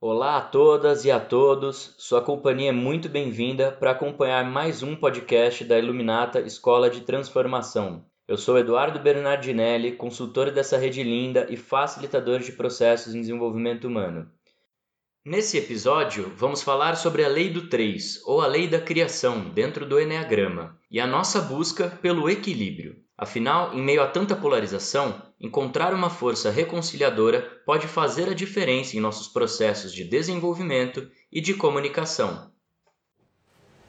Olá a todas e a todos, sua companhia é muito bem-vinda para acompanhar mais um podcast da Iluminata Escola de Transformação. Eu sou Eduardo Bernardinelli, consultor dessa rede linda e facilitador de processos em desenvolvimento humano. Nesse episódio, vamos falar sobre a Lei do 3, ou a Lei da Criação, dentro do Enneagrama, e a nossa busca pelo equilíbrio. Afinal, em meio a tanta polarização, encontrar uma força reconciliadora pode fazer a diferença em nossos processos de desenvolvimento e de comunicação.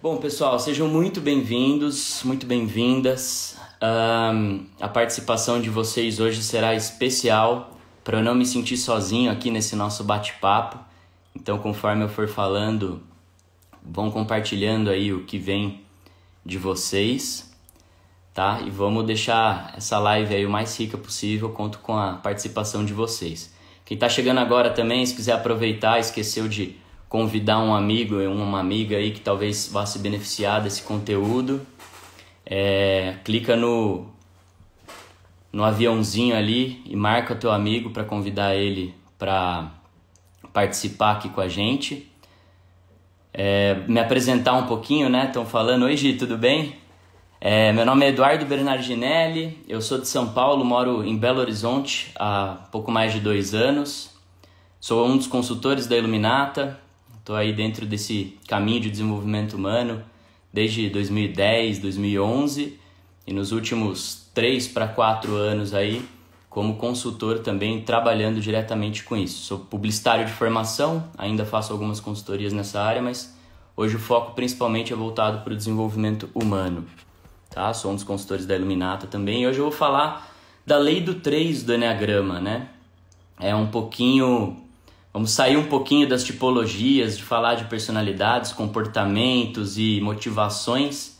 Bom, pessoal, sejam muito bem-vindos, muito bem-vindas. Um, a participação de vocês hoje será especial para eu não me sentir sozinho aqui nesse nosso bate-papo. Então, conforme eu for falando, vão compartilhando aí o que vem de vocês tá? E vamos deixar essa live aí o mais rica possível, conto com a participação de vocês. Quem está chegando agora também, se quiser aproveitar, esqueceu de convidar um amigo ou uma amiga aí que talvez vá se beneficiar desse conteúdo, é, clica no, no aviãozinho ali e marca o teu amigo para convidar ele para participar aqui com a gente. É, me apresentar um pouquinho, né? Estão falando, oi Gi, tudo bem? É, meu nome é Eduardo Bernardinelli, eu sou de São Paulo, moro em Belo Horizonte há pouco mais de dois anos. Sou um dos consultores da Iluminata, estou aí dentro desse caminho de desenvolvimento humano desde 2010, 2011 e nos últimos três para quatro anos aí como consultor também trabalhando diretamente com isso. Sou publicitário de formação, ainda faço algumas consultorias nessa área, mas hoje o foco principalmente é voltado para o desenvolvimento humano tá? Sou um dos consultores da Iluminata também. E hoje eu vou falar da lei do 3 do Enneagrama, né? É um pouquinho. Vamos sair um pouquinho das tipologias, de falar de personalidades, comportamentos e motivações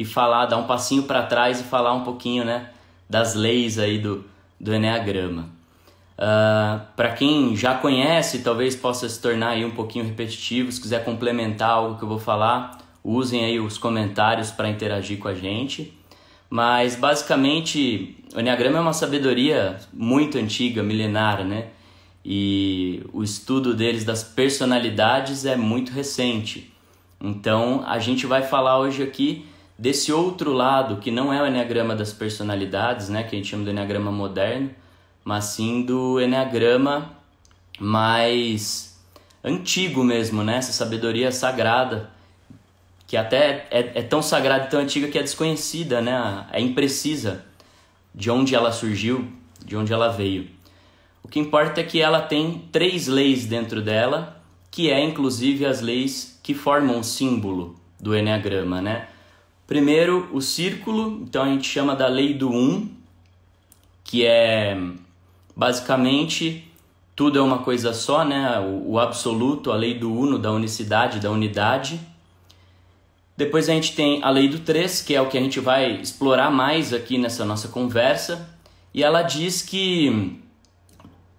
e falar, dar um passinho para trás e falar um pouquinho, né, das leis aí do, do Enneagrama. Uh, ah, para quem já conhece, talvez possa se tornar aí um pouquinho repetitivo, se quiser complementar algo que eu vou falar, usem aí os comentários para interagir com a gente. Mas basicamente o Enneagrama é uma sabedoria muito antiga, milenar, né? E o estudo deles das personalidades é muito recente. Então a gente vai falar hoje aqui desse outro lado que não é o Enneagrama das personalidades, né? Que a gente chama de Enneagrama moderno, mas sim do Enneagrama mais antigo mesmo, né? Essa sabedoria sagrada que até é, é tão sagrada e tão antiga que é desconhecida, né? É imprecisa de onde ela surgiu, de onde ela veio. O que importa é que ela tem três leis dentro dela, que é inclusive as leis que formam o símbolo do Enneagrama, né? Primeiro, o círculo, então a gente chama da lei do um, que é basicamente tudo é uma coisa só, né? O, o absoluto, a lei do uno, da unicidade, da unidade. Depois a gente tem a lei do 3, que é o que a gente vai explorar mais aqui nessa nossa conversa, e ela diz que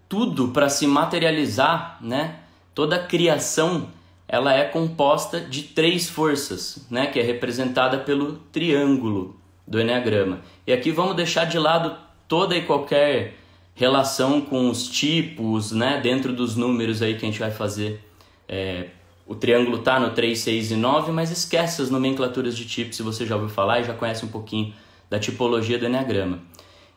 tudo para se materializar, né? Toda criação, ela é composta de três forças, né, que é representada pelo triângulo do Enneagrama. E aqui vamos deixar de lado toda e qualquer relação com os tipos, né, dentro dos números aí que a gente vai fazer é, o triângulo está no 3, 6 e 9, mas esquece as nomenclaturas de tipos se você já ouviu falar e já conhece um pouquinho da tipologia do Enneagrama.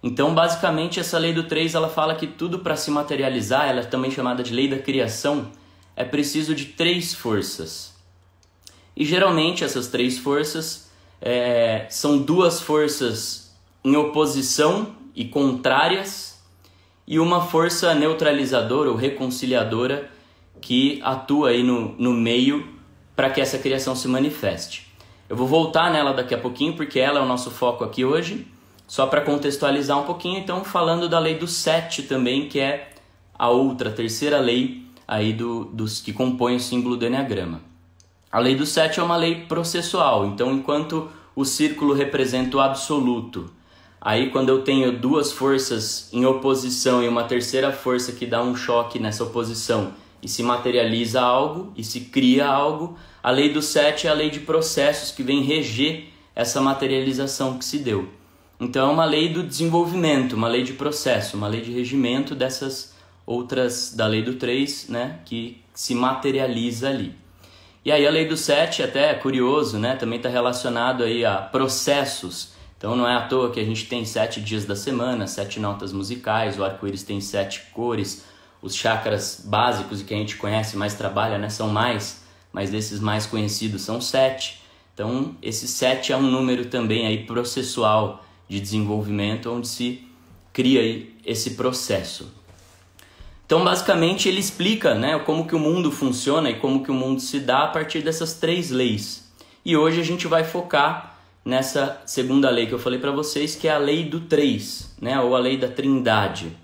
Então, basicamente, essa lei do 3 ela fala que tudo para se materializar, ela é também chamada de lei da criação, é preciso de três forças. E geralmente essas três forças é, são duas forças em oposição e contrárias, e uma força neutralizadora ou reconciliadora que atua aí no, no meio para que essa criação se manifeste. Eu vou voltar nela daqui a pouquinho, porque ela é o nosso foco aqui hoje, só para contextualizar um pouquinho, então falando da lei do sete também, que é a outra, a terceira lei aí do, dos que compõem o símbolo do Enneagrama. A lei do sete é uma lei processual, então enquanto o círculo representa o absoluto, aí quando eu tenho duas forças em oposição e uma terceira força que dá um choque nessa oposição, e se materializa algo e se cria algo. A lei do sete é a lei de processos que vem reger essa materialização que se deu. Então é uma lei do desenvolvimento, uma lei de processo, uma lei de regimento dessas outras da lei do 3, né, que se materializa ali. E aí a lei do 7, até é curioso, né, também está relacionado aí a processos. Então não é à toa que a gente tem sete dias da semana, sete notas musicais, o arco-íris tem sete cores, os chakras básicos que a gente conhece mais trabalha, né, são mais, mas desses mais conhecidos são sete. Então esse sete é um número também aí processual de desenvolvimento onde se cria aí esse processo. Então, basicamente, ele explica né, como que o mundo funciona e como que o mundo se dá a partir dessas três leis. E hoje a gente vai focar nessa segunda lei que eu falei para vocês, que é a lei do três, né, ou a lei da trindade.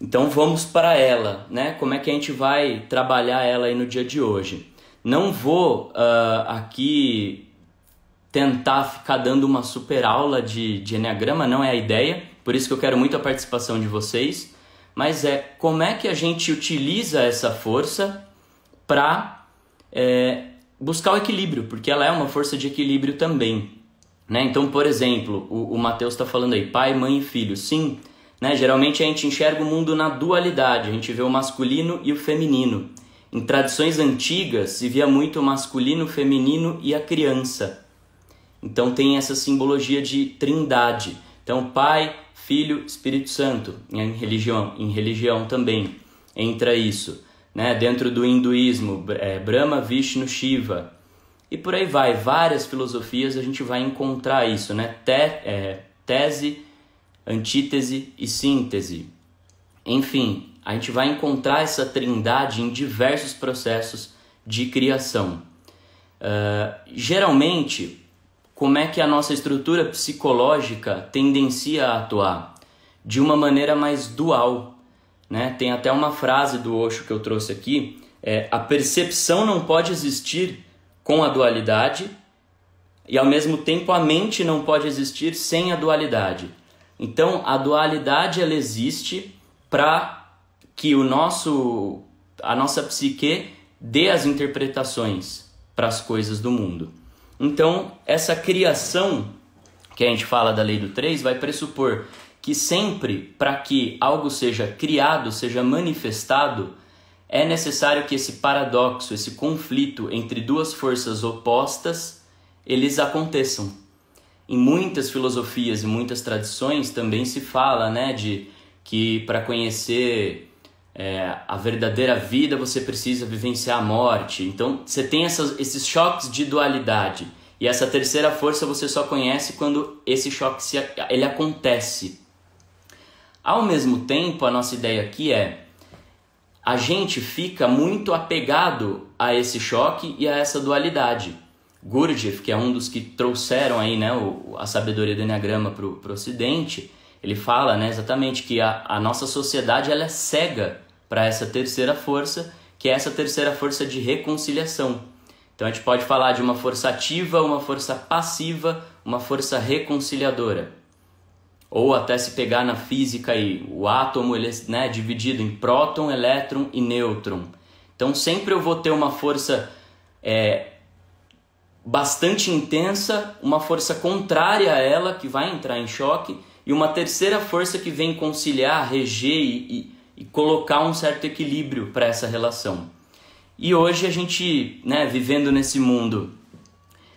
Então vamos para ela, né? Como é que a gente vai trabalhar ela aí no dia de hoje? Não vou uh, aqui tentar ficar dando uma super aula de, de Enneagrama, não é a ideia, por isso que eu quero muito a participação de vocês mas é como é que a gente utiliza essa força para é, buscar o equilíbrio, porque ela é uma força de equilíbrio também. Né? Então, por exemplo, o, o Mateus está falando aí, pai, mãe e filho. Sim, né? geralmente a gente enxerga o mundo na dualidade, a gente vê o masculino e o feminino. Em tradições antigas se via muito o masculino, o feminino e a criança. Então tem essa simbologia de trindade. Então, pai, Filho, Espírito Santo, em religião, em religião também entra isso. Né? Dentro do hinduísmo, é, Brahma, Vishnu, Shiva. E por aí vai, várias filosofias a gente vai encontrar isso, né? Te, é, tese, antítese e síntese. Enfim, a gente vai encontrar essa trindade em diversos processos de criação. Uh, geralmente, como é que a nossa estrutura psicológica tendencia a atuar de uma maneira mais dual. Né? Tem até uma frase do Osho que eu trouxe aqui: é, a percepção não pode existir com a dualidade e ao mesmo tempo a mente não pode existir sem a dualidade. Então a dualidade ela existe para que o nosso a nossa psique dê as interpretações para as coisas do mundo. Então, essa criação que a gente fala da lei do 3 vai pressupor que sempre para que algo seja criado, seja manifestado, é necessário que esse paradoxo, esse conflito entre duas forças opostas, eles aconteçam. Em muitas filosofias e muitas tradições também se fala, né, de que para conhecer é, a verdadeira vida você precisa vivenciar a morte. Então você tem essas, esses choques de dualidade. E essa terceira força você só conhece quando esse choque se, ele acontece. Ao mesmo tempo, a nossa ideia aqui é a gente fica muito apegado a esse choque e a essa dualidade. Gurdjieff, que é um dos que trouxeram aí, né, a sabedoria do Enneagrama para o Ocidente, ele fala né, exatamente que a, a nossa sociedade ela é cega para essa terceira força, que é essa terceira força de reconciliação. Então a gente pode falar de uma força ativa, uma força passiva, uma força reconciliadora. Ou até se pegar na física aí, o átomo ele é né, dividido em próton, elétron e nêutron. Então sempre eu vou ter uma força é, bastante intensa, uma força contrária a ela que vai entrar em choque e uma terceira força que vem conciliar, reger e, e colocar um certo equilíbrio para essa relação. E hoje a gente, né, vivendo nesse mundo,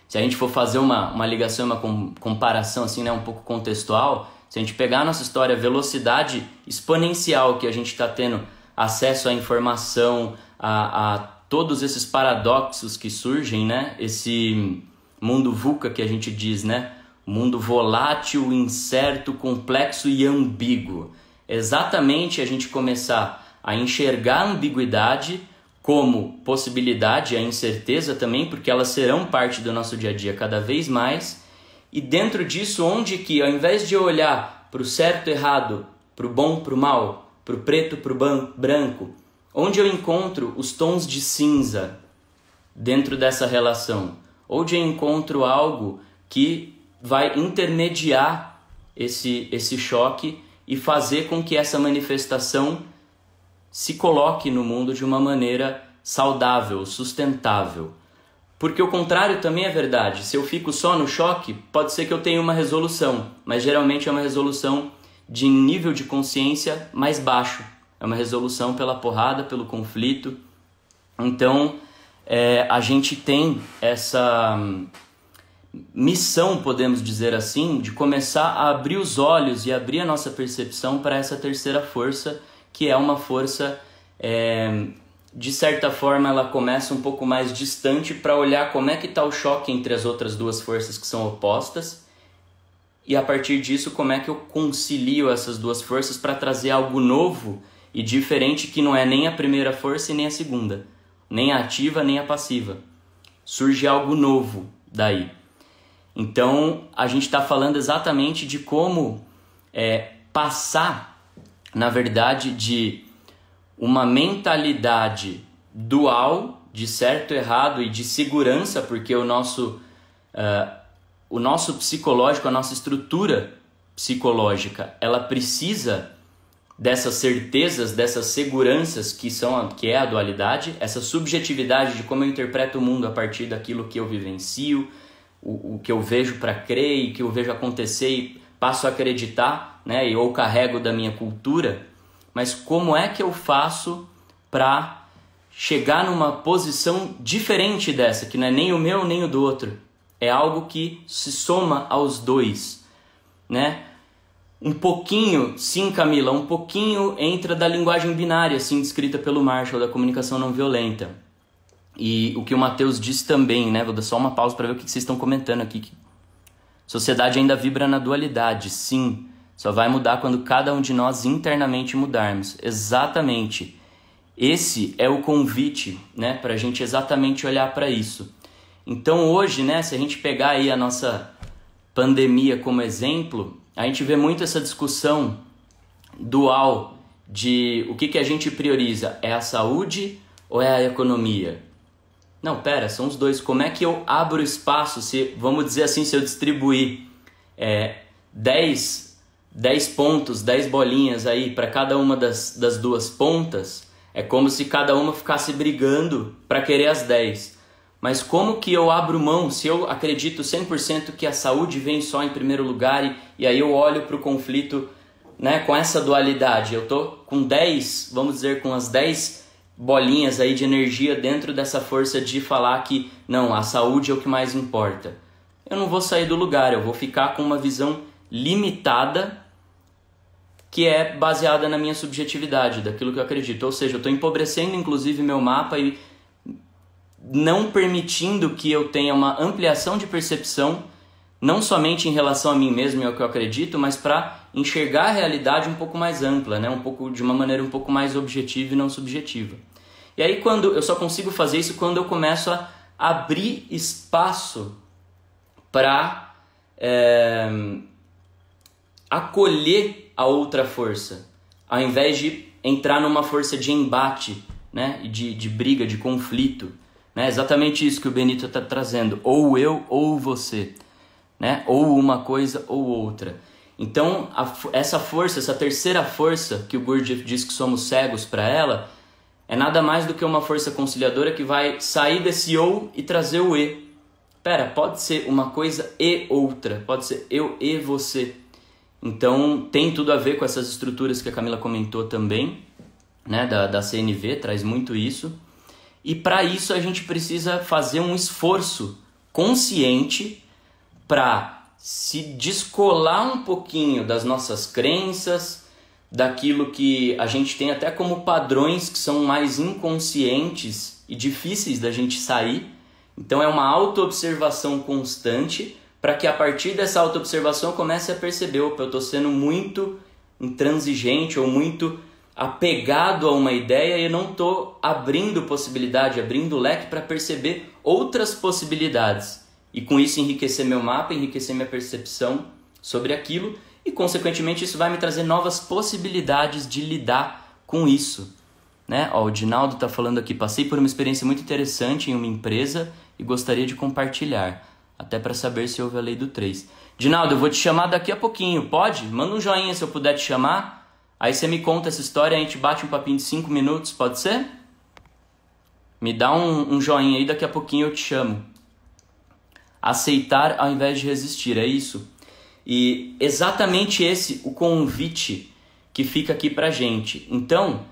se a gente for fazer uma, uma ligação, uma comparação assim, né, um pouco contextual, se a gente pegar a nossa história, a velocidade exponencial que a gente está tendo acesso à informação, a, a todos esses paradoxos que surgem, né, esse mundo VUCA que a gente diz, né, mundo volátil, incerto, complexo e ambíguo. Exatamente a gente começar a enxergar a ambiguidade como possibilidade, a incerteza também, porque elas serão parte do nosso dia a dia cada vez mais. E dentro disso, onde que ao invés de olhar para o certo e errado, para o bom, para o mal, para o preto, para o branco, onde eu encontro os tons de cinza dentro dessa relação, onde eu encontro algo que vai intermediar esse, esse choque e fazer com que essa manifestação se coloque no mundo de uma maneira saudável, sustentável. Porque o contrário também é verdade. Se eu fico só no choque, pode ser que eu tenha uma resolução, mas geralmente é uma resolução de nível de consciência mais baixo, é uma resolução pela porrada, pelo conflito. Então, é, a gente tem essa hum, missão, podemos dizer assim, de começar a abrir os olhos e abrir a nossa percepção para essa terceira força, que é uma força, é, de certa forma, ela começa um pouco mais distante para olhar como é que está o choque entre as outras duas forças que são opostas e a partir disso como é que eu concilio essas duas forças para trazer algo novo e diferente que não é nem a primeira força e nem a segunda, nem a ativa nem a passiva. Surge algo novo daí. Então a gente está falando exatamente de como é, passar, na verdade, de uma mentalidade dual de certo, errado e de segurança, porque o nosso, uh, o nosso psicológico, a nossa estrutura psicológica, ela precisa dessas certezas, dessas seguranças que são que é a dualidade, essa subjetividade de como eu interpreto o mundo a partir daquilo que eu vivencio, o, o que eu vejo para crer e que eu vejo acontecer e passo a acreditar, né, ou carrego da minha cultura, mas como é que eu faço para chegar numa posição diferente dessa, que não é nem o meu nem o do outro, é algo que se soma aos dois, né? Um pouquinho, sim, Camila, um pouquinho entra da linguagem binária, assim descrita pelo Marshall, da comunicação não violenta. E o que o Matheus disse também, né? Vou dar só uma pausa para ver o que vocês estão comentando aqui. Sociedade ainda vibra na dualidade, sim. Só vai mudar quando cada um de nós internamente mudarmos. Exatamente. Esse é o convite, né, para a gente exatamente olhar para isso. Então hoje, né, se a gente pegar aí a nossa pandemia como exemplo, a gente vê muito essa discussão dual de o que, que a gente prioriza, é a saúde ou é a economia? Não, pera, são os dois. Como é que eu abro espaço, se vamos dizer assim, se eu distribuir é, 10, 10 pontos, 10 bolinhas aí para cada uma das, das duas pontas, é como se cada uma ficasse brigando para querer as 10. Mas como que eu abro mão se eu acredito 100% que a saúde vem só em primeiro lugar e, e aí eu olho para o conflito né, com essa dualidade? Eu tô com 10, vamos dizer, com as 10 bolinhas aí de energia dentro dessa força de falar que não, a saúde é o que mais importa. Eu não vou sair do lugar, eu vou ficar com uma visão limitada que é baseada na minha subjetividade, daquilo que eu acredito. Ou seja, eu estou empobrecendo inclusive meu mapa e não permitindo que eu tenha uma ampliação de percepção, não somente em relação a mim mesmo e ao que eu acredito, mas para enxergar a realidade um pouco mais ampla, né? um pouco de uma maneira um pouco mais objetiva e não subjetiva. E aí quando eu só consigo fazer isso quando eu começo a abrir espaço para é, acolher a outra força, ao invés de entrar numa força de embate, né? de, de briga, de conflito. Né? Exatamente isso que o Benito está trazendo. Ou eu ou você. Né? Ou uma coisa ou outra. Então, a, essa força, essa terceira força que o Gurdjieff diz que somos cegos para ela, é nada mais do que uma força conciliadora que vai sair desse ou e trazer o e. Pera, pode ser uma coisa e outra, pode ser eu e você. Então, tem tudo a ver com essas estruturas que a Camila comentou também, né, da, da CNV, traz muito isso. E para isso a gente precisa fazer um esforço consciente para se descolar um pouquinho das nossas crenças, daquilo que a gente tem até como padrões que são mais inconscientes e difíceis da gente sair. Então é uma autoobservação constante para que a partir dessa autoobservação comece a perceber, opa, eu estou sendo muito intransigente ou muito apegado a uma ideia e eu não estou abrindo possibilidade, abrindo leque para perceber outras possibilidades. E com isso enriquecer meu mapa, enriquecer minha percepção sobre aquilo e, consequentemente, isso vai me trazer novas possibilidades de lidar com isso. Né? Ó, o Dinaldo está falando aqui, passei por uma experiência muito interessante em uma empresa e gostaria de compartilhar, até para saber se houve a lei do 3. Dinaldo, eu vou te chamar daqui a pouquinho, pode? Manda um joinha se eu puder te chamar Aí você me conta essa história, a gente bate um papinho de 5 minutos, pode ser? Me dá um, um joinha aí, daqui a pouquinho eu te chamo. Aceitar ao invés de resistir, é isso? E exatamente esse o convite que fica aqui para gente. Então,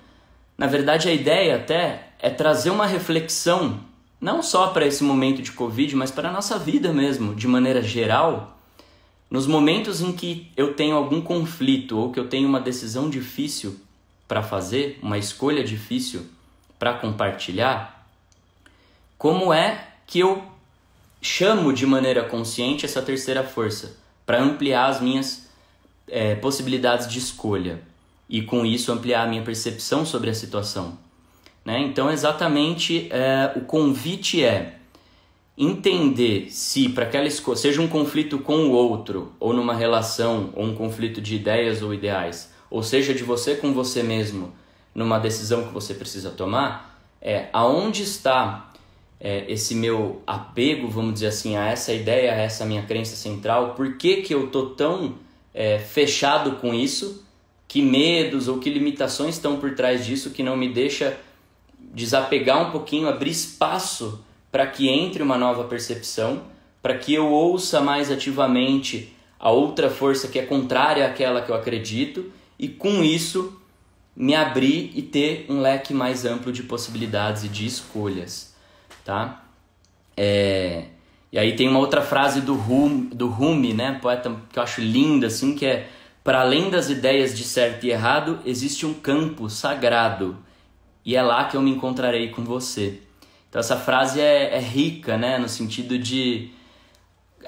na verdade, a ideia até é trazer uma reflexão, não só para esse momento de Covid, mas para a nossa vida mesmo, de maneira geral. Nos momentos em que eu tenho algum conflito ou que eu tenho uma decisão difícil para fazer, uma escolha difícil para compartilhar, como é que eu chamo de maneira consciente essa terceira força para ampliar as minhas é, possibilidades de escolha e com isso ampliar a minha percepção sobre a situação. Né? Então, exatamente é, o convite é entender se para aquela escolha, seja um conflito com o outro, ou numa relação, ou um conflito de ideias ou ideais, ou seja de você com você mesmo, numa decisão que você precisa tomar, é aonde está é, esse meu apego, vamos dizer assim, a essa ideia, a essa minha crença central, por que, que eu tô tão é, fechado com isso, que medos ou que limitações estão por trás disso que não me deixa desapegar um pouquinho, abrir espaço para que entre uma nova percepção, para que eu ouça mais ativamente a outra força que é contrária àquela que eu acredito e com isso me abrir e ter um leque mais amplo de possibilidades e de escolhas tá? É, e aí tem uma outra frase do Rumi, do Rumi, né, poeta que eu acho linda, assim, que é para além das ideias de certo e errado, existe um campo sagrado e é lá que eu me encontrarei com você. Então essa frase é, é rica, né, no sentido de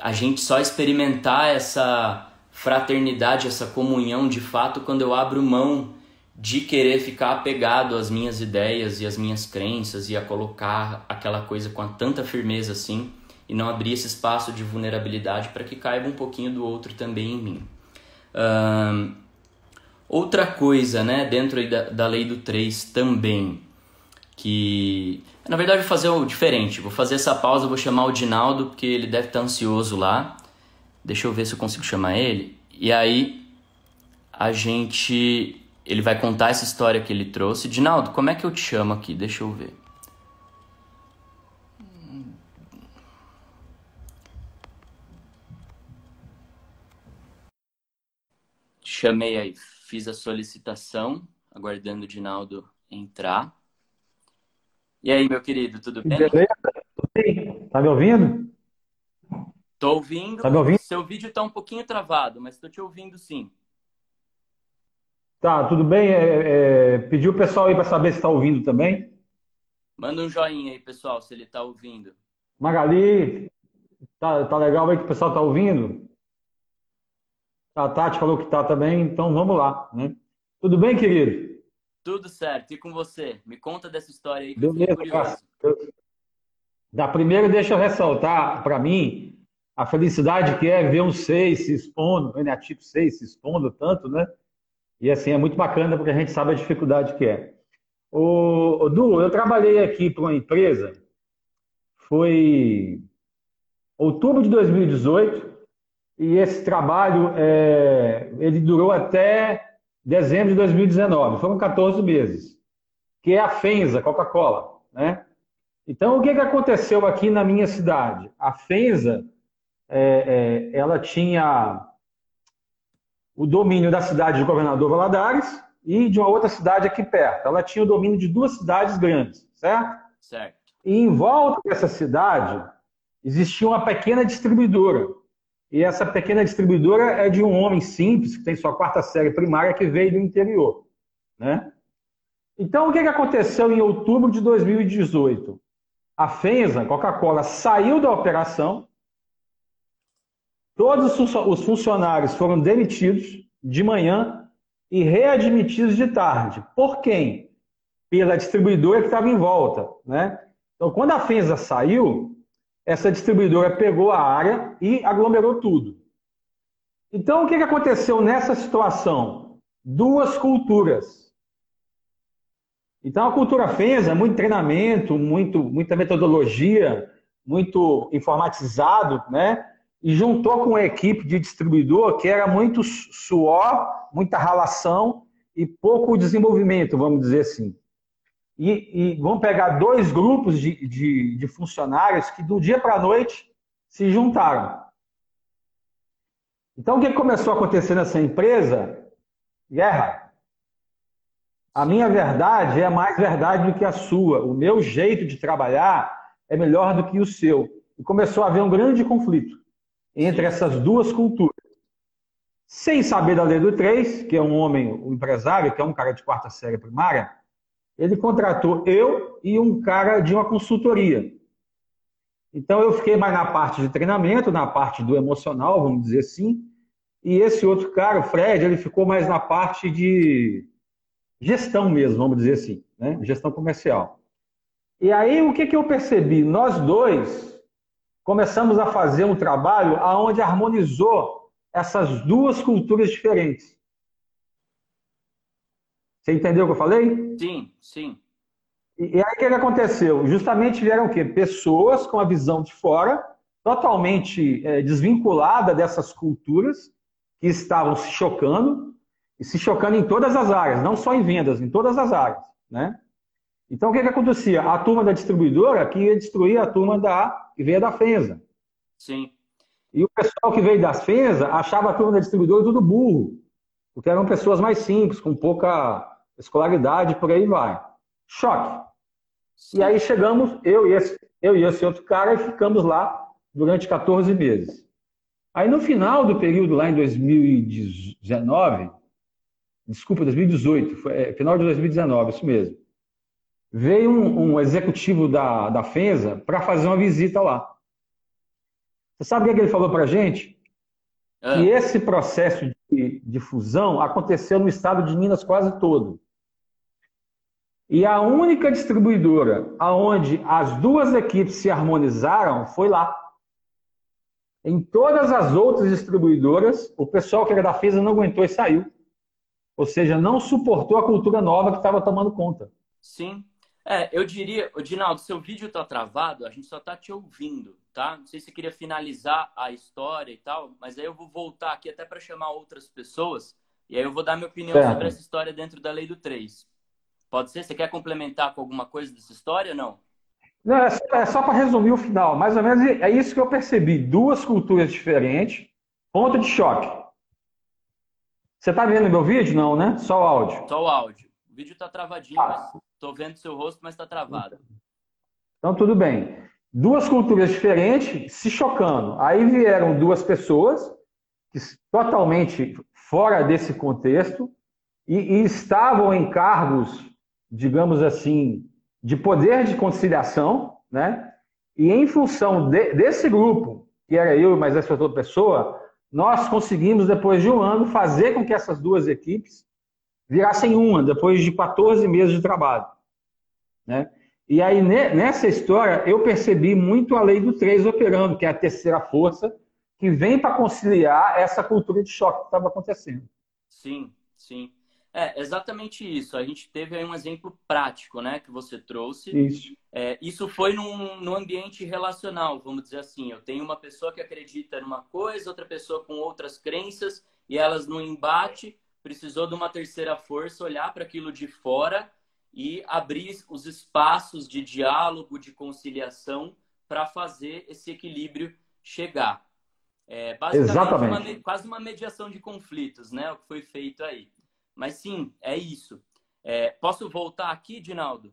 a gente só experimentar essa fraternidade, essa comunhão de fato quando eu abro mão de querer ficar apegado às minhas ideias e às minhas crenças e a colocar aquela coisa com tanta firmeza assim e não abrir esse espaço de vulnerabilidade para que caiba um pouquinho do outro também em mim. Uh, outra coisa, né, dentro da, da lei do 3 também, que na verdade vou fazer o diferente, vou fazer essa pausa, vou chamar o Dinaldo porque ele deve estar ansioso lá. Deixa eu ver se eu consigo chamar ele. E aí a gente ele vai contar essa história que ele trouxe. Dinaldo, como é que eu te chamo aqui? Deixa eu ver. Chamei aí, fiz a solicitação, aguardando o Dinaldo entrar. E aí, meu querido, tudo bem? Beleza, tudo bem. Tá me ouvindo? Tô ouvindo. Tá me ouvindo? Seu vídeo tá um pouquinho travado, mas tô te ouvindo sim. Tá, tudo bem? É, é, pediu o pessoal aí para saber se está ouvindo também. Manda um joinha aí, pessoal, se ele está ouvindo. Magali, tá, tá legal aí que o pessoal está ouvindo? A Tati falou que tá também, então vamos lá, né? Tudo bem, querido? Tudo certo. E com você? Me conta dessa história aí que Beleza. Da primeira, deixa eu ressaltar para mim a felicidade que é ver um 6 se expondo, o Enatipo 6 se expondo tanto, né? E assim, é muito bacana porque a gente sabe a dificuldade que é. O, Du, eu trabalhei aqui para uma empresa, foi outubro de 2018, e esse trabalho é, ele durou até dezembro de 2019, foram 14 meses, que é a Fenza, Coca-Cola, né? Então, o que, que aconteceu aqui na minha cidade? A Fenza, é, é, ela tinha o domínio da cidade de Governador Valadares e de uma outra cidade aqui perto. Ela tinha o domínio de duas cidades grandes, certo? Certo. E em volta dessa cidade existia uma pequena distribuidora. E essa pequena distribuidora é de um homem simples, que tem sua quarta série primária, que veio do interior. Né? Então, o que aconteceu em outubro de 2018? A FENSA, Coca-Cola, saiu da operação Todos os funcionários foram demitidos de manhã e readmitidos de tarde. Por quem? Pela distribuidora que estava em volta. Né? Então, quando a FENSA saiu, essa distribuidora pegou a área e aglomerou tudo. Então, o que aconteceu nessa situação? Duas culturas. Então, a cultura FENSA, muito treinamento, muito, muita metodologia, muito informatizado, né? e juntou com uma equipe de distribuidor que era muito suor, muita ralação e pouco desenvolvimento, vamos dizer assim. E, e vamos pegar dois grupos de, de, de funcionários que do dia para a noite se juntaram. Então, o que começou a acontecer nessa empresa? Guerra. A minha verdade é mais verdade do que a sua. O meu jeito de trabalhar é melhor do que o seu. E começou a haver um grande conflito entre essas duas culturas. Sem saber da lei do 3, que é um homem, um empresário, que é um cara de quarta série primária, ele contratou eu e um cara de uma consultoria. Então eu fiquei mais na parte de treinamento, na parte do emocional, vamos dizer assim, e esse outro cara, o Fred, ele ficou mais na parte de gestão mesmo, vamos dizer assim, né? gestão comercial. E aí o que, que eu percebi? Nós dois começamos a fazer um trabalho aonde harmonizou essas duas culturas diferentes. Você entendeu o que eu falei? Sim, sim. E, e aí o que, aconteceu? Justamente vieram o quê? Pessoas com a visão de fora, totalmente é, desvinculada dessas culturas, que estavam se chocando, e se chocando em todas as áreas, não só em vendas, em todas as áreas. Né? Então o que, que acontecia? A turma da distribuidora que ia destruir a turma da, que veio da Fenza. Sim. E o pessoal que veio das Fenza achava a turma da distribuidora tudo burro, porque eram pessoas mais simples, com pouca escolaridade, por aí vai. Choque. E aí chegamos, eu e, esse, eu e esse outro cara, e ficamos lá durante 14 meses. Aí no final do período, lá em 2019, desculpa, 2018, foi, é, final de 2019, isso mesmo, veio um, um executivo da, da FENSA para fazer uma visita lá. Você sabe o que, é que ele falou para a gente? É. Que esse processo de, de fusão aconteceu no estado de Minas quase todo. E a única distribuidora aonde as duas equipes se harmonizaram foi lá. Em todas as outras distribuidoras, o pessoal que era da FESA não aguentou e saiu. Ou seja, não suportou a cultura nova que estava tomando conta. Sim. É, eu diria, Dinaldo, seu vídeo está travado, a gente só está te ouvindo tá? Não sei se você queria finalizar a história e tal, mas aí eu vou voltar aqui até para chamar outras pessoas e aí eu vou dar minha opinião certo. sobre essa história dentro da lei do 3. Pode ser? Você quer complementar com alguma coisa dessa história ou não? Não, é só, é só para resumir o final. Mais ou menos é isso que eu percebi. Duas culturas diferentes, ponto de choque. Você está vendo meu vídeo? Não, né? Só o áudio. Só o áudio. O vídeo está travadinho, ah. estou vendo seu rosto, mas está travado. Então, tudo bem duas culturas diferentes se chocando. Aí vieram duas pessoas que, totalmente fora desse contexto e, e estavam em cargos, digamos assim, de poder de conciliação, né? E em função de, desse grupo, que era eu e mais essa outra pessoa, nós conseguimos, depois de um ano, fazer com que essas duas equipes virassem uma, depois de 14 meses de trabalho. Né? E aí, nessa história, eu percebi muito a lei do três operando, que é a terceira força, que vem para conciliar essa cultura de choque que estava acontecendo. Sim, sim. É exatamente isso. A gente teve aí um exemplo prático, né, que você trouxe. Isso. É, isso foi num, num ambiente relacional, vamos dizer assim. Eu tenho uma pessoa que acredita numa coisa, outra pessoa com outras crenças, e elas no embate precisou de uma terceira força olhar para aquilo de fora e abrir os espaços de diálogo, de conciliação para fazer esse equilíbrio chegar. É, basicamente, Exatamente. Uma, quase uma mediação de conflitos, né? O que foi feito aí. Mas sim, é isso. É, posso voltar aqui, Dinaldo?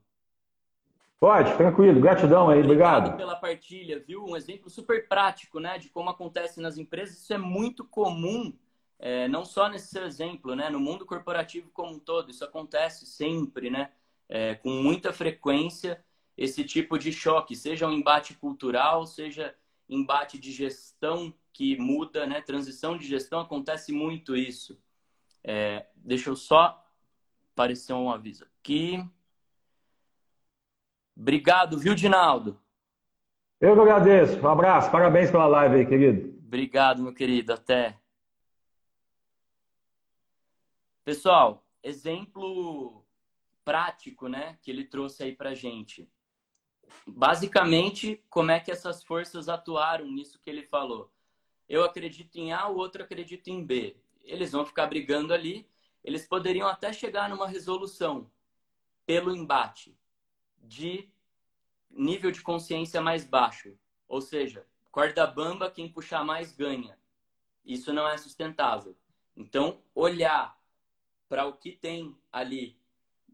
Pode, tranquilo. Gratidão aí, obrigado. Obrigado pela partilha, viu? Um exemplo super prático, né? De como acontece nas empresas. Isso é muito comum, é, não só nesse seu exemplo, né? No mundo corporativo como um todo. Isso acontece sempre, né? é, com muita frequência esse tipo de choque, seja um embate cultural, seja embate de gestão que muda, né? Transição de gestão acontece muito isso. É, deixa eu só aparecer um aviso aqui. Obrigado, viu, Dinaldo? Eu que agradeço. Um abraço, parabéns pela live aí, querido. Obrigado, meu querido. Até. Pessoal, exemplo prático, né, que ele trouxe aí para gente. Basicamente, como é que essas forças atuaram nisso que ele falou? Eu acredito em A, o outro acredita em B. Eles vão ficar brigando ali. Eles poderiam até chegar numa resolução pelo embate de nível de consciência mais baixo. Ou seja, corda bamba, quem puxar mais ganha. Isso não é sustentável. Então, olhar para o que tem ali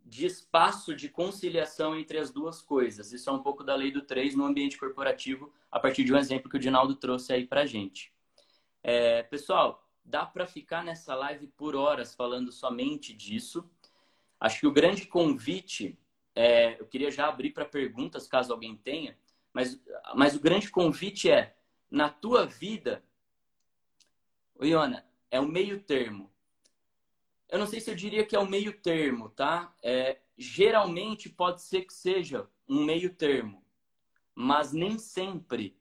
de espaço de conciliação entre as duas coisas. Isso é um pouco da lei do três no ambiente corporativo, a partir de um exemplo que o Dinaldo trouxe aí para gente. É, pessoal, dá para ficar nessa live por horas falando somente disso. Acho que o grande convite, é, eu queria já abrir para perguntas, caso alguém tenha, mas, mas o grande convite é, na tua vida, Iona, é o meio termo. Eu não sei se eu diria que é o meio termo, tá? É, geralmente pode ser que seja um meio termo, mas nem sempre,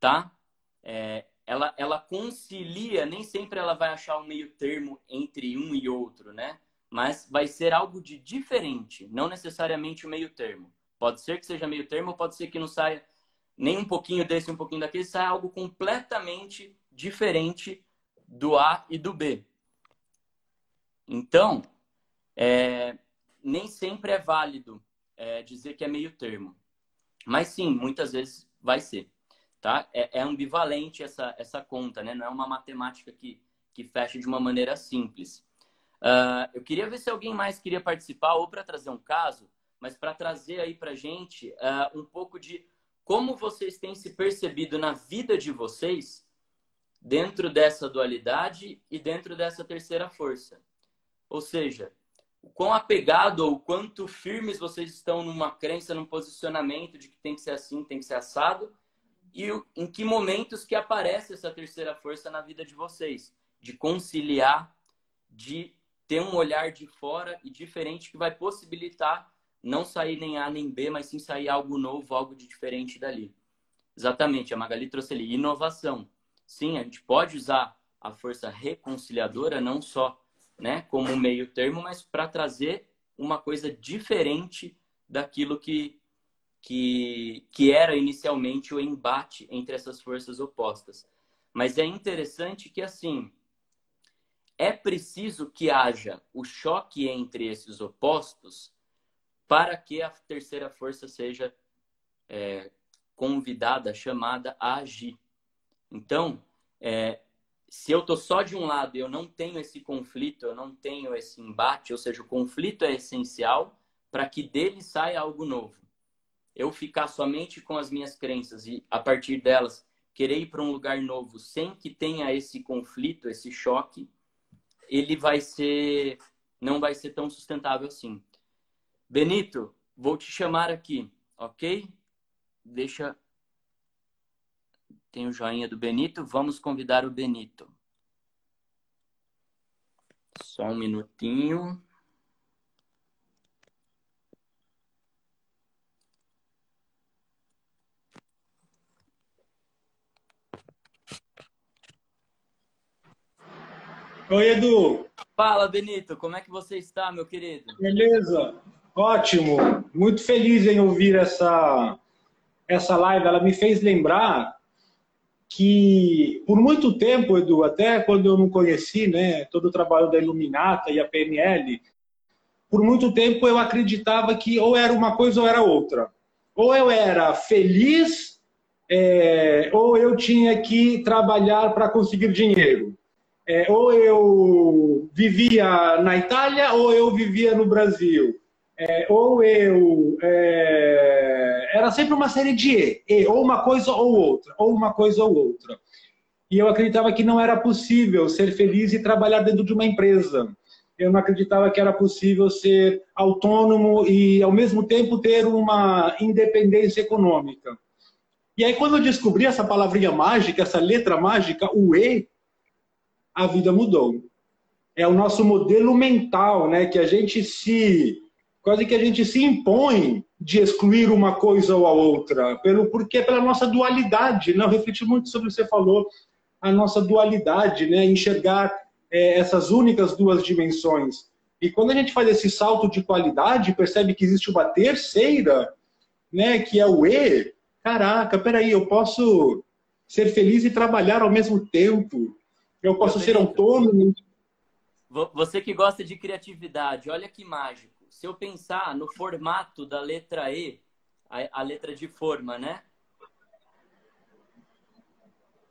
tá? É, ela, ela concilia, nem sempre ela vai achar um meio termo entre um e outro, né? Mas vai ser algo de diferente, não necessariamente o meio termo. Pode ser que seja meio termo, pode ser que não saia nem um pouquinho desse, um pouquinho daquele, saia algo completamente diferente do A e do B. Então, é, nem sempre é válido é, dizer que é meio termo. Mas sim, muitas vezes vai ser. Tá? É, é, ambivalente essa, essa conta, né? Não é uma matemática que, que fecha de uma maneira simples. Uh, eu queria ver se alguém mais queria participar ou para trazer um caso, mas para trazer aí para gente uh, um pouco de como vocês têm se percebido na vida de vocês dentro dessa dualidade e dentro dessa terceira força. Ou seja, o quão apegado ou quanto firmes vocês estão numa crença, num posicionamento de que tem que ser assim, tem que ser assado, e em que momentos que aparece essa terceira força na vida de vocês, de conciliar, de ter um olhar de fora e diferente que vai possibilitar não sair nem A nem B, mas sim sair algo novo, algo de diferente dali. Exatamente, a Magali trouxe ali inovação. Sim, a gente pode usar a força reconciliadora não só né, como meio termo, mas para trazer uma coisa diferente daquilo que, que, que era inicialmente o embate entre essas forças opostas. Mas é interessante que, assim, é preciso que haja o choque entre esses opostos para que a terceira força seja é, convidada, chamada a agir. Então, é, se eu tô só de um lado e eu não tenho esse conflito, eu não tenho esse embate, ou seja, o conflito é essencial para que dele saia algo novo. Eu ficar somente com as minhas crenças e a partir delas querer ir para um lugar novo sem que tenha esse conflito, esse choque, ele vai ser não vai ser tão sustentável assim. Benito, vou te chamar aqui, ok? Deixa tem o joinha do Benito. Vamos convidar o Benito. Só um minutinho. Oi, Edu. Fala, Benito. Como é que você está, meu querido? Beleza. Ótimo. Muito feliz em ouvir essa, essa live. Ela me fez lembrar que por muito tempo, Edu, até quando eu não conheci né, todo o trabalho da Iluminata e a PNL, por muito tempo eu acreditava que ou era uma coisa ou era outra. Ou eu era feliz, é, ou eu tinha que trabalhar para conseguir dinheiro. É, ou eu vivia na Itália ou eu vivia no Brasil. É, ou eu é, era sempre uma série de E, e, ou uma coisa ou outra, ou uma coisa ou outra. E eu acreditava que não era possível ser feliz e trabalhar dentro de uma empresa. Eu não acreditava que era possível ser autônomo e, ao mesmo tempo, ter uma independência econômica. E aí, quando eu descobri essa palavrinha mágica, essa letra mágica, o E, a vida mudou. É o nosso modelo mental, né? Que a gente se. quase que a gente se impõe de excluir uma coisa ou a outra, pelo porque pela nossa dualidade, né? Eu muito sobre o que você falou, a nossa dualidade, né? Enxergar é, essas únicas duas dimensões. E quando a gente faz esse salto de qualidade, percebe que existe uma terceira, né? Que é o E. Caraca, peraí, eu posso ser feliz e trabalhar ao mesmo tempo. Eu posso ser autônomo. Você que gosta de criatividade, olha que mágico se eu pensar no formato da letra E, a, a letra de forma, né?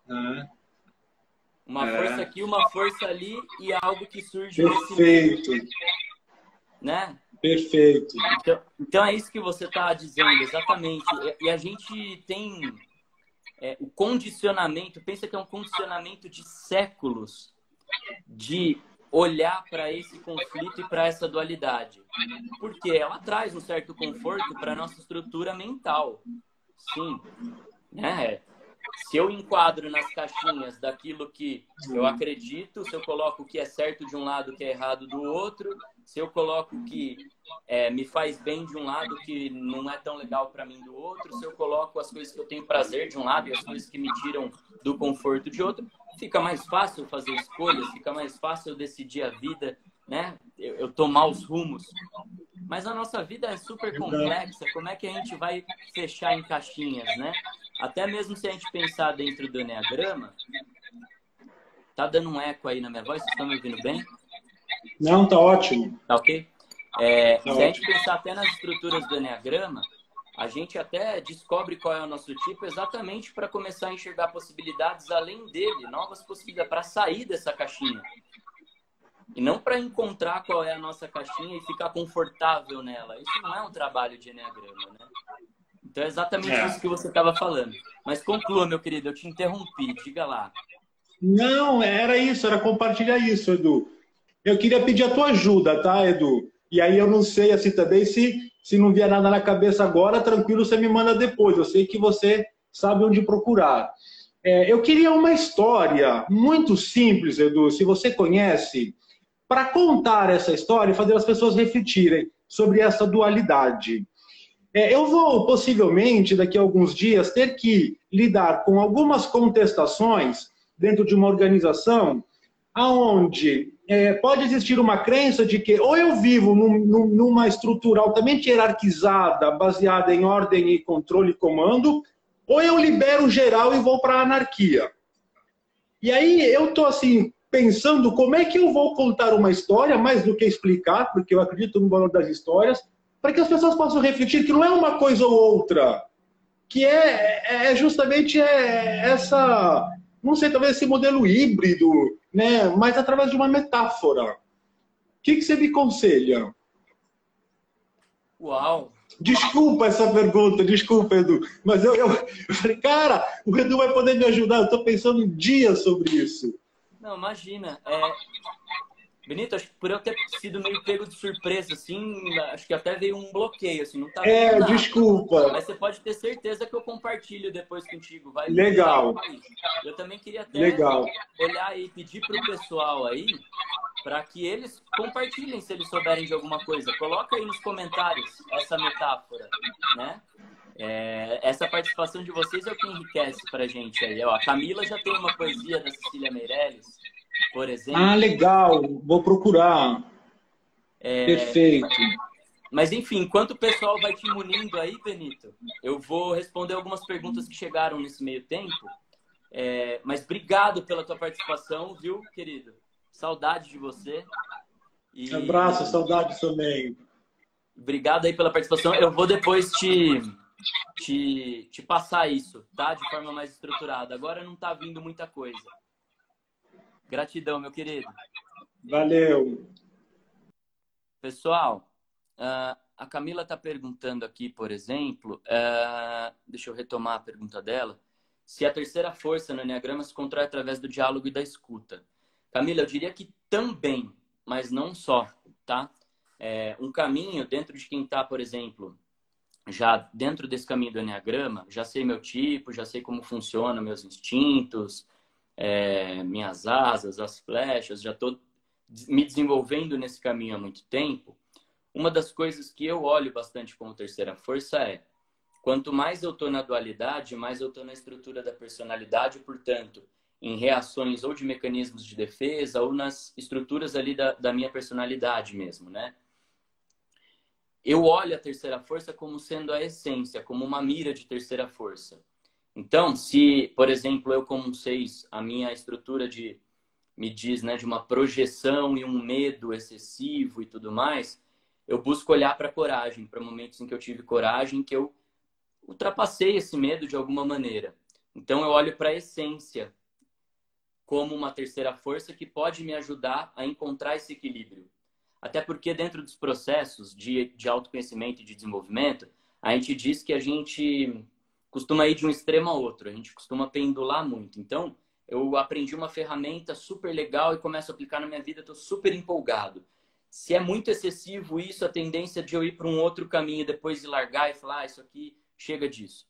Ah. Uma é. força aqui, uma força ali e algo que surge Perfeito. Né? Perfeito. Então, então é isso que você está dizendo, exatamente. E, e a gente tem é, o condicionamento, pensa que é um condicionamento de séculos de olhar para esse conflito e para essa dualidade. Porque ela traz um certo conforto para a nossa estrutura mental. Sim. Né? Se eu enquadro nas caixinhas daquilo que eu acredito, se eu coloco o que é certo de um lado, o que é errado do outro, se eu coloco o que é, me faz bem de um lado, que não é tão legal para mim do outro, se eu coloco as coisas que eu tenho prazer de um lado e as coisas que me tiram do conforto de outro, fica mais fácil fazer escolhas, fica mais fácil eu decidir a vida, né? Eu, eu tomar os rumos. Mas a nossa vida é super complexa. Como é que a gente vai fechar em caixinhas, né? Até mesmo se a gente pensar dentro do Enneagrama, tá dando um eco aí na minha voz, vocês estão me ouvindo bem? Não, tá ótimo. Tá ok? É, tá se ótimo. a gente pensar até nas estruturas do Enneagrama, a gente até descobre qual é o nosso tipo exatamente para começar a enxergar possibilidades além dele, novas possibilidades, para sair dessa caixinha. E não para encontrar qual é a nossa caixinha e ficar confortável nela. Isso não é um trabalho de Enneagrama, né? Então é exatamente é. isso que você estava falando. Mas conclua, meu querido, eu te interrompi, diga lá. Não, era isso, era compartilhar isso, Edu. Eu queria pedir a tua ajuda, tá, Edu? E aí eu não sei assim também se se não vier nada na cabeça agora, tranquilo, você me manda depois. Eu sei que você sabe onde procurar. É, eu queria uma história muito simples, Edu, se você conhece, para contar essa história e fazer as pessoas refletirem sobre essa dualidade. É, eu vou, possivelmente, daqui a alguns dias, ter que lidar com algumas contestações dentro de uma organização aonde é, pode existir uma crença de que ou eu vivo num, numa estrutura altamente hierarquizada, baseada em ordem e controle e comando, ou eu libero geral e vou para a anarquia. E aí eu estou assim pensando como é que eu vou contar uma história mais do que explicar, porque eu acredito no valor das histórias, para que as pessoas possam refletir que não é uma coisa ou outra, que é, é justamente é essa, não sei, talvez esse modelo híbrido né? mas através de uma metáfora. O que, que você me aconselha? Uau! Desculpa essa pergunta, desculpa, Edu. Mas eu, eu, eu falei, cara, o Edu vai poder me ajudar. Eu estou pensando um dia sobre isso. Não, imagina. É, Benito, acho que por eu ter sido meio pego de surpresa, assim, acho que até veio um bloqueio, assim, não tá É, nada. desculpa. Mas você pode ter certeza que eu compartilho depois contigo. Vai Legal. Eu também queria até Legal. olhar e pedir pro pessoal aí para que eles compartilhem se eles souberem de alguma coisa. Coloca aí nos comentários essa metáfora, né? É, essa participação de vocês é o que enriquece pra gente aí. Ó, a Camila já tem uma poesia da Cecília Meirelles por exemplo. Ah, legal, vou procurar. É, Perfeito. Mas, enfim, enquanto o pessoal vai te munindo aí, Benito, eu vou responder algumas perguntas que chegaram nesse meio tempo. É, mas obrigado pela tua participação, viu, querido? Saudade de você. E... Abraço, saudade também. Obrigado aí pela participação. Eu vou depois te, te, te passar isso, tá? De forma mais estruturada. Agora não tá vindo muita coisa. Gratidão, meu querido. Valeu. Pessoal, uh, a Camila está perguntando aqui, por exemplo, uh, deixa eu retomar a pergunta dela, se a terceira força no Enneagrama se constrói através do diálogo e da escuta. Camila, eu diria que também, mas não só, tá? É, um caminho dentro de quem está, por exemplo, já dentro desse caminho do Enneagrama, já sei meu tipo, já sei como funcionam meus instintos, é, minhas asas, as flechas, já estou me desenvolvendo nesse caminho há muito tempo. Uma das coisas que eu olho bastante como terceira força é quanto mais eu estou na dualidade, mais eu estou na estrutura da personalidade, portanto, em reações ou de mecanismos de defesa ou nas estruturas ali da, da minha personalidade mesmo, né? Eu olho a terceira força como sendo a essência, como uma mira de terceira força. Então, se, por exemplo, eu como seis, a minha estrutura de me diz, né, de uma projeção e um medo excessivo e tudo mais, eu busco olhar para coragem, para momentos em que eu tive coragem, que eu ultrapassei esse medo de alguma maneira. Então eu olho para a essência como uma terceira força que pode me ajudar a encontrar esse equilíbrio. Até porque dentro dos processos de, de autoconhecimento e de desenvolvimento, a gente diz que a gente costuma ir de um extremo a outro, a gente costuma pendular muito. Então, eu aprendi uma ferramenta super legal e começo a aplicar na minha vida, estou super empolgado. Se é muito excessivo isso, a tendência de eu ir para um outro caminho depois de largar e falar, ah, isso aqui chega disso.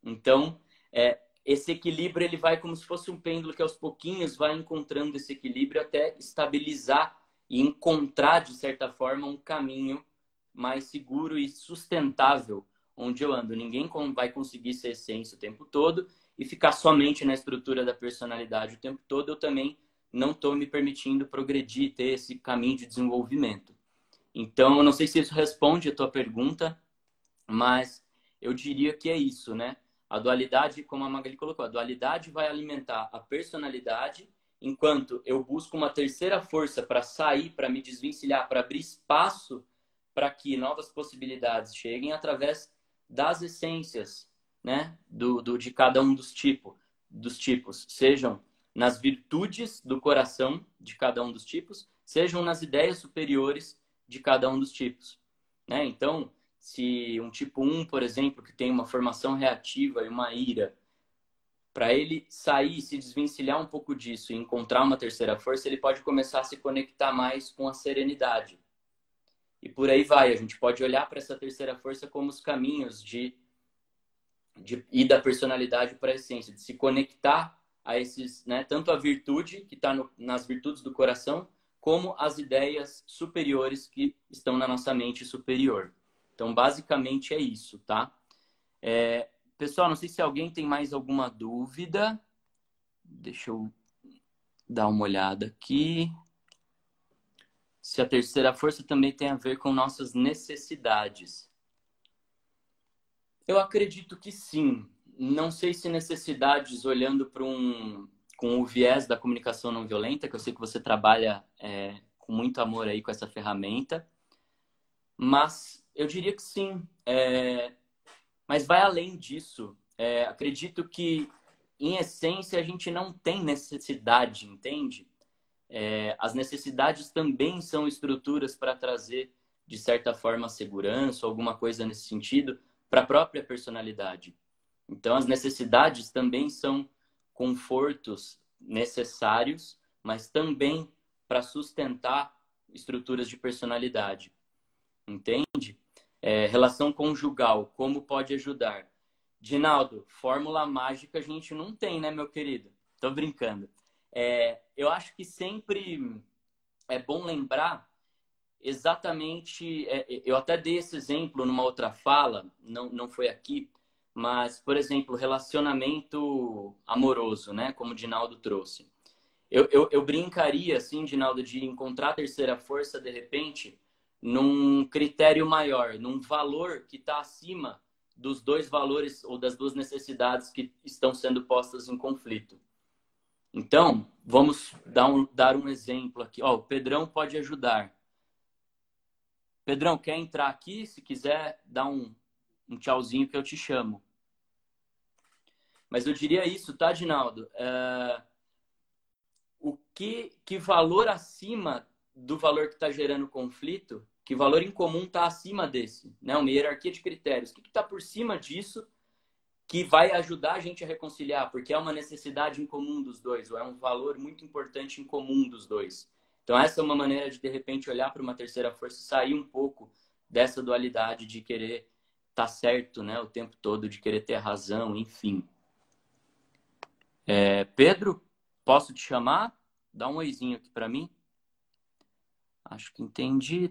Então, é, esse equilíbrio ele vai como se fosse um pêndulo que aos pouquinhos vai encontrando esse equilíbrio até estabilizar e encontrar de certa forma um caminho mais seguro e sustentável onde eu ando. Ninguém vai conseguir ser essência o tempo todo e ficar somente na estrutura da personalidade o tempo todo. Eu também não estou me permitindo progredir, ter esse caminho de desenvolvimento. Então, eu não sei se isso responde a tua pergunta, mas eu diria que é isso, né? A dualidade, como a Magali colocou, a dualidade vai alimentar a personalidade, enquanto eu busco uma terceira força para sair, para me desvencilhar, para abrir espaço para que novas possibilidades cheguem através das essências, né, do, do de cada um dos tipos, dos tipos, sejam nas virtudes do coração de cada um dos tipos, sejam nas ideias superiores de cada um dos tipos, né? Então, se um tipo 1, por exemplo, que tem uma formação reativa e uma ira, para ele sair, se desvencilhar um pouco disso e encontrar uma terceira força, ele pode começar a se conectar mais com a serenidade. E por aí vai, a gente pode olhar para essa terceira força como os caminhos de, de ir da personalidade para a essência, de se conectar a esses, né, tanto a virtude que está nas virtudes do coração, como as ideias superiores que estão na nossa mente superior. Então, basicamente é isso, tá? É, pessoal, não sei se alguém tem mais alguma dúvida. Deixa eu dar uma olhada aqui. Se a terceira força também tem a ver com nossas necessidades. Eu acredito que sim. Não sei se necessidades olhando para um com o viés da comunicação não violenta, que eu sei que você trabalha é, com muito amor aí com essa ferramenta, mas eu diria que sim. É... Mas vai além disso. É, acredito que, em essência, a gente não tem necessidade, entende? É, as necessidades também são estruturas para trazer, de certa forma, segurança, alguma coisa nesse sentido, para a própria personalidade. Então, as necessidades também são confortos necessários, mas também para sustentar estruturas de personalidade. Entende? É, relação conjugal, como pode ajudar? Dinaldo, fórmula mágica a gente não tem, né, meu querido? Tô brincando. É, eu acho que sempre é bom lembrar exatamente. É, eu até dei esse exemplo numa outra fala, não, não foi aqui, mas, por exemplo, relacionamento amoroso, né? Como o Dinaldo trouxe. Eu, eu, eu brincaria, assim, Dinaldo, de encontrar a terceira força de repente num critério maior, num valor que está acima dos dois valores ou das duas necessidades que estão sendo postas em conflito. Então, vamos dar um, dar um exemplo aqui. Ó, o Pedrão pode ajudar. Pedrão, quer entrar aqui? Se quiser, dá um, um tchauzinho que eu te chamo. Mas eu diria isso, tá, Dinaldo? É... O que, que valor acima do valor que está gerando conflito que valor em comum está acima desse, né? Uma hierarquia de critérios. O que está por cima disso que vai ajudar a gente a reconciliar? Porque é uma necessidade em comum dos dois, ou é um valor muito importante em comum dos dois. Então, essa é uma maneira de, de repente, olhar para uma terceira força e sair um pouco dessa dualidade de querer estar tá certo né, o tempo todo, de querer ter razão, enfim. É, Pedro, posso te chamar? Dá um oizinho aqui para mim. Acho que entendi.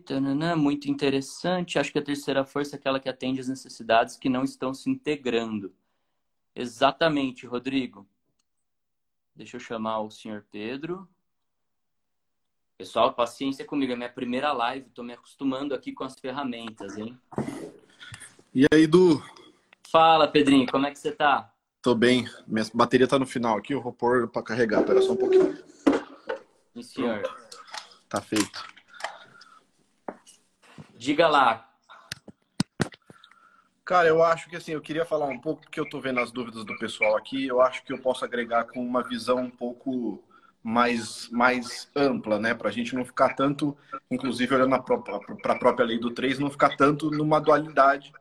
Muito interessante. Acho que a terceira força é aquela que atende as necessidades que não estão se integrando. Exatamente, Rodrigo. Deixa eu chamar o senhor Pedro. Pessoal, paciência comigo. É minha primeira live. Estou me acostumando aqui com as ferramentas, hein? E aí, Du? Fala, Pedrinho. Como é que você tá? Tô bem. Minha bateria tá no final aqui. Eu vou pôr para carregar. Espera só um pouquinho. Sim, senhor. Tá feito. Diga lá. Cara, eu acho que assim, eu queria falar um pouco, porque eu tô vendo as dúvidas do pessoal aqui, eu acho que eu posso agregar com uma visão um pouco mais, mais ampla, né? Para a gente não ficar tanto, inclusive olhando para a própria lei do 3, não ficar tanto numa dualidade.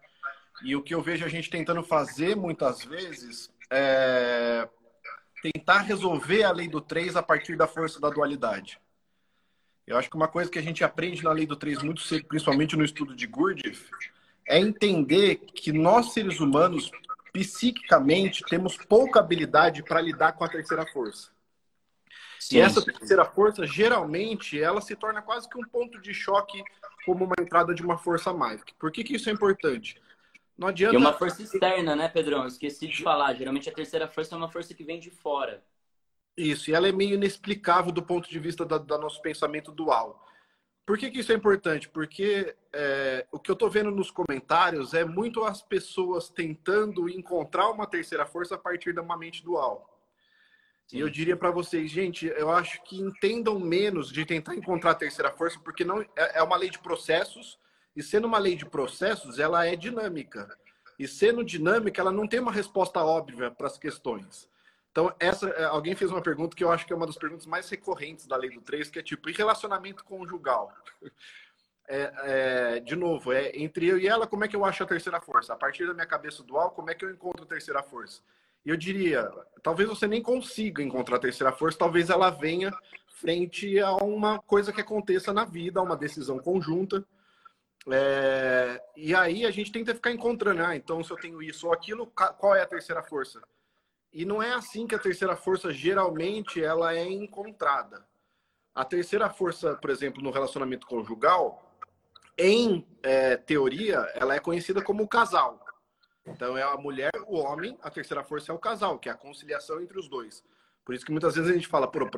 E o que eu vejo a gente tentando fazer muitas vezes é tentar resolver a lei do 3 a partir da força da dualidade. Eu acho que uma coisa que a gente aprende na lei do 3 muito cedo, principalmente no estudo de Gurdjieff, é entender que nós seres humanos psiquicamente temos pouca habilidade para lidar com a terceira força. Sim, e essa terceira força, geralmente, ela se torna quase que um ponto de choque como uma entrada de uma força mágica. Por que, que isso é importante? Não adianta... E uma força externa, né, Pedrão? esqueci de falar. Geralmente a terceira força é uma força que vem de fora. Isso, e ela é meio inexplicável do ponto de vista do da nosso pensamento dual. Por que, que isso é importante? Porque é, o que eu estou vendo nos comentários é muito as pessoas tentando encontrar uma terceira força a partir de uma mente dual. Sim. E eu diria para vocês, gente, eu acho que entendam menos de tentar encontrar a terceira força, porque não é, é uma lei de processos, e sendo uma lei de processos, ela é dinâmica. E sendo dinâmica, ela não tem uma resposta óbvia para as questões. Então, essa, é, alguém fez uma pergunta que eu acho que é uma das perguntas mais recorrentes da lei do 3, que é tipo, e relacionamento conjugal? É, é, de novo, é entre eu e ela, como é que eu acho a terceira força? A partir da minha cabeça dual, como é que eu encontro a terceira força? E eu diria, talvez você nem consiga encontrar a terceira força, talvez ela venha frente a uma coisa que aconteça na vida, a uma decisão conjunta. É, e aí a gente tenta ficar encontrando, ah, então se eu tenho isso ou aquilo, qual é a terceira força? E não é assim que a terceira força geralmente ela é encontrada. A terceira força, por exemplo, no relacionamento conjugal, em é, teoria, ela é conhecida como casal. Então é a mulher, o homem, a terceira força é o casal, que é a conciliação entre os dois. Por isso que muitas vezes a gente fala, para o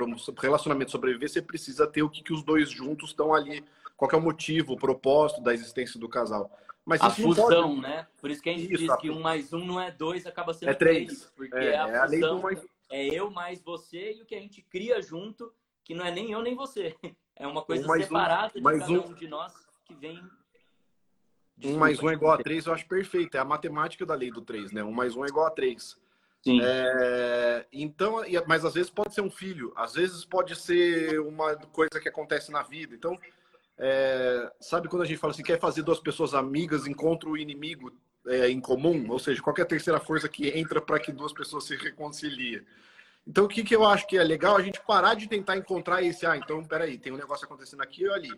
relacionamento sobreviver, você precisa ter o que, que os dois juntos estão ali, qual é o motivo, o propósito da existência do casal. Mas a fusão, pode... né? Por isso que a gente isso, diz que um mais um não é dois, acaba sendo é três. três porque é, a, é a fusão mais... é eu mais você e o que a gente cria junto, que não é nem eu nem você. É uma coisa um separada um, de cada um. um de nós que vem. Desculpa, um mais um é igual a três, eu acho perfeito. É a matemática da lei do três, né? Um mais um é igual a três. Sim. É, então, mas às vezes pode ser um filho, às vezes pode ser uma coisa que acontece na vida. Então, é, sabe quando a gente fala assim, quer fazer duas pessoas amigas, encontra o inimigo é, em comum? Ou seja, qual é a terceira força que entra para que duas pessoas se reconciliem? Então, o que, que eu acho que é legal? A gente parar de tentar encontrar esse, ah, então, peraí, tem um negócio acontecendo aqui ou ali.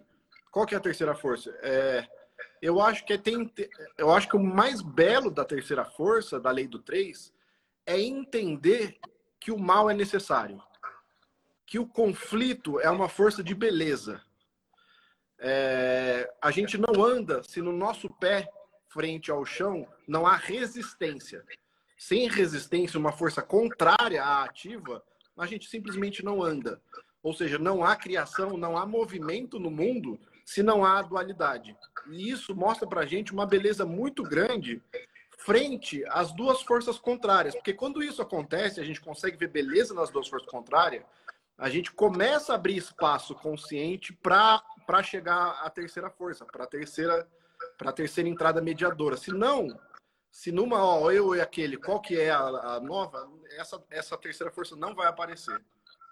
Qual que é a terceira força? É, eu acho que é tem, eu acho que o mais belo da terceira força, da lei do três, é entender que o mal é necessário. Que o conflito é uma força de beleza é, a gente não anda se no nosso pé frente ao chão não há resistência. Sem resistência, uma força contrária à ativa, a gente simplesmente não anda. Ou seja, não há criação, não há movimento no mundo se não há dualidade. E isso mostra para a gente uma beleza muito grande frente às duas forças contrárias. Porque quando isso acontece, a gente consegue ver beleza nas duas forças contrárias, a gente começa a abrir espaço consciente para para chegar à terceira força, para a terceira, para terceira entrada mediadora. Se não, se numa, ó, eu e aquele, qual que é a, a, nova, essa, essa terceira força não vai aparecer.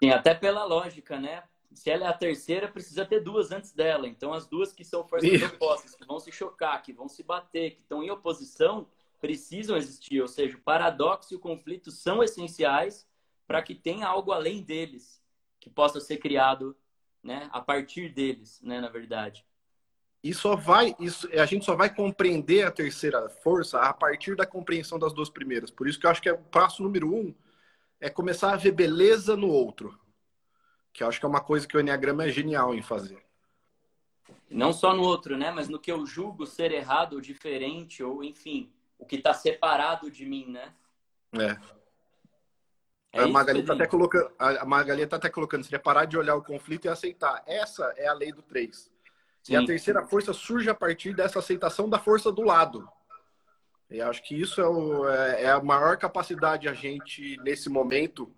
Sim, até pela lógica, né? Se ela é a terceira, precisa ter duas antes dela. Então, as duas que são forças opostas, que vão se chocar, que vão se bater, que estão em oposição, precisam existir. Ou seja, o paradoxo e o conflito são essenciais para que tenha algo além deles que possa ser criado né, a partir deles, né, na verdade. E só vai, isso, a gente só vai compreender a terceira força a partir da compreensão das duas primeiras. Por isso que eu acho que é o passo número um é começar a ver beleza no outro, que eu acho que é uma coisa que o enneagrama é genial em fazer. Não só no outro, né, mas no que eu julgo ser errado ou diferente ou enfim, o que está separado de mim, né? É. É a Magali está até colocando, a Magali tá até colocando, seria parar de olhar o conflito e aceitar. Essa é a lei do três. E a terceira força surge a partir dessa aceitação da força do lado. E acho que isso é, o, é, é a maior capacidade a gente, nesse momento,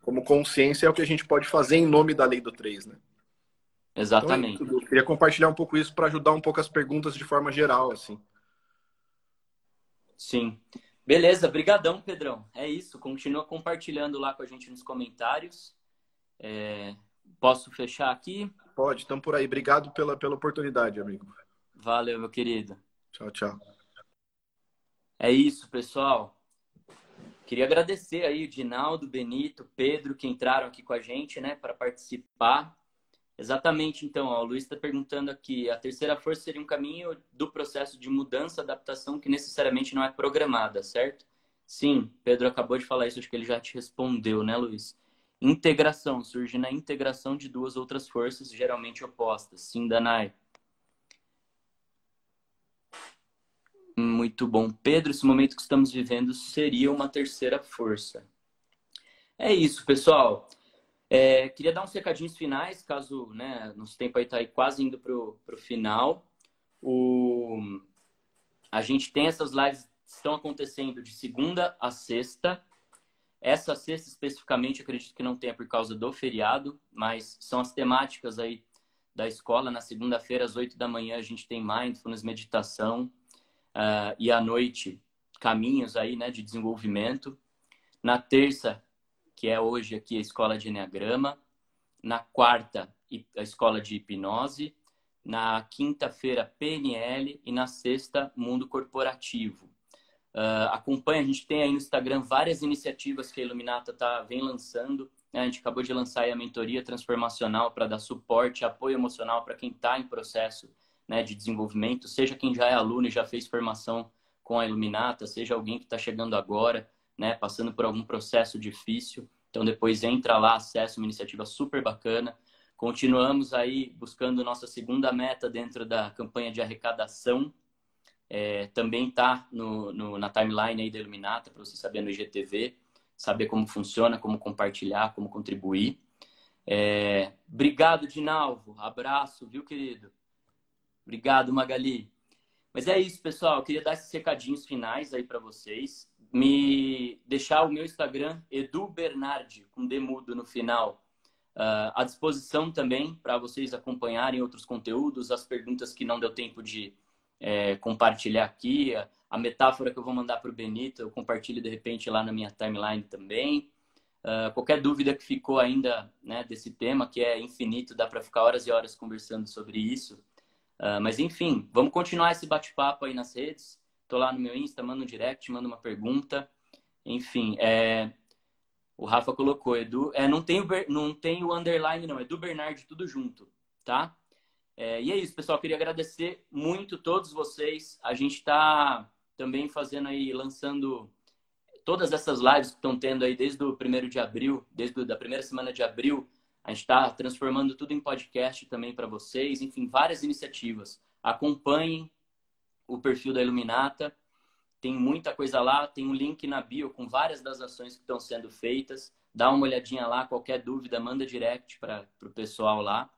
como consciência, é o que a gente pode fazer em nome da lei do três, né? Exatamente. Então, eu queria compartilhar um pouco isso para ajudar um pouco as perguntas de forma geral, assim. Sim. Beleza, brigadão, Pedrão. É isso, continua compartilhando lá com a gente nos comentários. É, posso fechar aqui? Pode, estamos por aí. Obrigado pela, pela oportunidade, amigo. Valeu, meu querido. Tchau, tchau. É isso, pessoal. Queria agradecer aí o Dinaldo, Benito, Pedro que entraram aqui com a gente, né, para participar. Exatamente, então, ó, o Luiz está perguntando aqui, a terceira força seria um caminho do processo de mudança, adaptação que necessariamente não é programada, certo? Sim, Pedro acabou de falar isso, acho que ele já te respondeu, né, Luiz? Integração, surge na integração de duas outras forças, geralmente opostas. Sim, Danai. Muito bom. Pedro, esse momento que estamos vivendo seria uma terceira força. É isso, pessoal. É, queria dar uns recadinhos finais, caso né, nosso tempo aí está aí quase indo para o final. O... A gente tem essas lives estão acontecendo de segunda a sexta. Essa sexta especificamente, acredito que não tenha por causa do feriado, mas são as temáticas aí da escola. Na segunda-feira, às oito da manhã, a gente tem mindfulness, meditação. Uh, e à noite, caminhos aí, né, de desenvolvimento. Na terça, que é hoje aqui a escola de Enneagrama. Na quarta, a escola de hipnose. Na quinta-feira, PNL. E na sexta, mundo corporativo. Uh, acompanha, a gente tem aí no Instagram várias iniciativas que a Iluminata tá, vem lançando. Né? A gente acabou de lançar a mentoria transformacional para dar suporte, apoio emocional para quem está em processo né, de desenvolvimento, seja quem já é aluno e já fez formação com a Iluminata, seja alguém que está chegando agora né, passando por algum processo difícil. Então, depois entra lá, acessa uma iniciativa super bacana. Continuamos aí buscando nossa segunda meta dentro da campanha de arrecadação. É, também está no, no, na timeline aí da Iluminata, para você saber no IGTV, saber como funciona, como compartilhar, como contribuir. É, obrigado, Dinalvo. Abraço, viu, querido? Obrigado, Magali. Mas é isso, pessoal. Eu queria dar esses recadinhos finais aí para vocês me deixar o meu Instagram, Edu Bernardi, com demudo no final, uh, à disposição também para vocês acompanharem outros conteúdos, as perguntas que não deu tempo de é, compartilhar aqui, a, a, metáfora que eu vou mandar para o Benito, eu compartilho de repente lá na minha timeline também. Uh, qualquer dúvida que ficou ainda né, desse tema, que é infinito, dá para ficar horas e horas conversando sobre isso. Uh, mas enfim, vamos continuar esse bate-papo aí nas redes. Tô lá no meu Insta, manda um direct, manda uma pergunta. Enfim, é... o Rafa colocou, Edu. É, não, tem o, não tem o underline, não, é do Bernard tudo junto, tá? É, e é isso, pessoal. Queria agradecer muito todos vocês. A gente está também fazendo aí, lançando todas essas lives que estão tendo aí desde o primeiro de abril, desde a primeira semana de abril. A gente está transformando tudo em podcast também para vocês. Enfim, várias iniciativas. Acompanhem, o perfil da Iluminata. Tem muita coisa lá, tem um link na bio com várias das ações que estão sendo feitas. Dá uma olhadinha lá, qualquer dúvida, manda direct para o pessoal lá.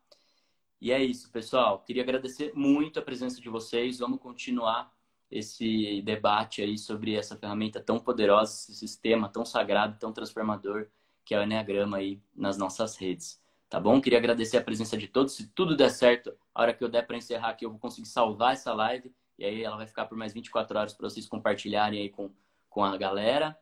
E é isso, pessoal. Queria agradecer muito a presença de vocês. Vamos continuar esse debate aí sobre essa ferramenta tão poderosa, esse sistema tão sagrado, tão transformador que é o Enneagrama aí nas nossas redes. Tá bom? Queria agradecer a presença de todos. Se tudo der certo, a hora que eu der para encerrar aqui, eu vou conseguir salvar essa live e aí ela vai ficar por mais 24 horas para vocês compartilharem aí com, com a galera.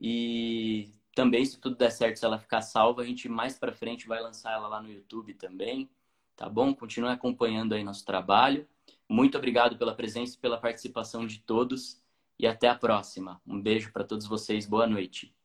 E também, se tudo der certo, se ela ficar salva, a gente mais para frente vai lançar ela lá no YouTube também. Tá bom? Continue acompanhando aí nosso trabalho. Muito obrigado pela presença e pela participação de todos. E até a próxima. Um beijo para todos vocês. Boa noite.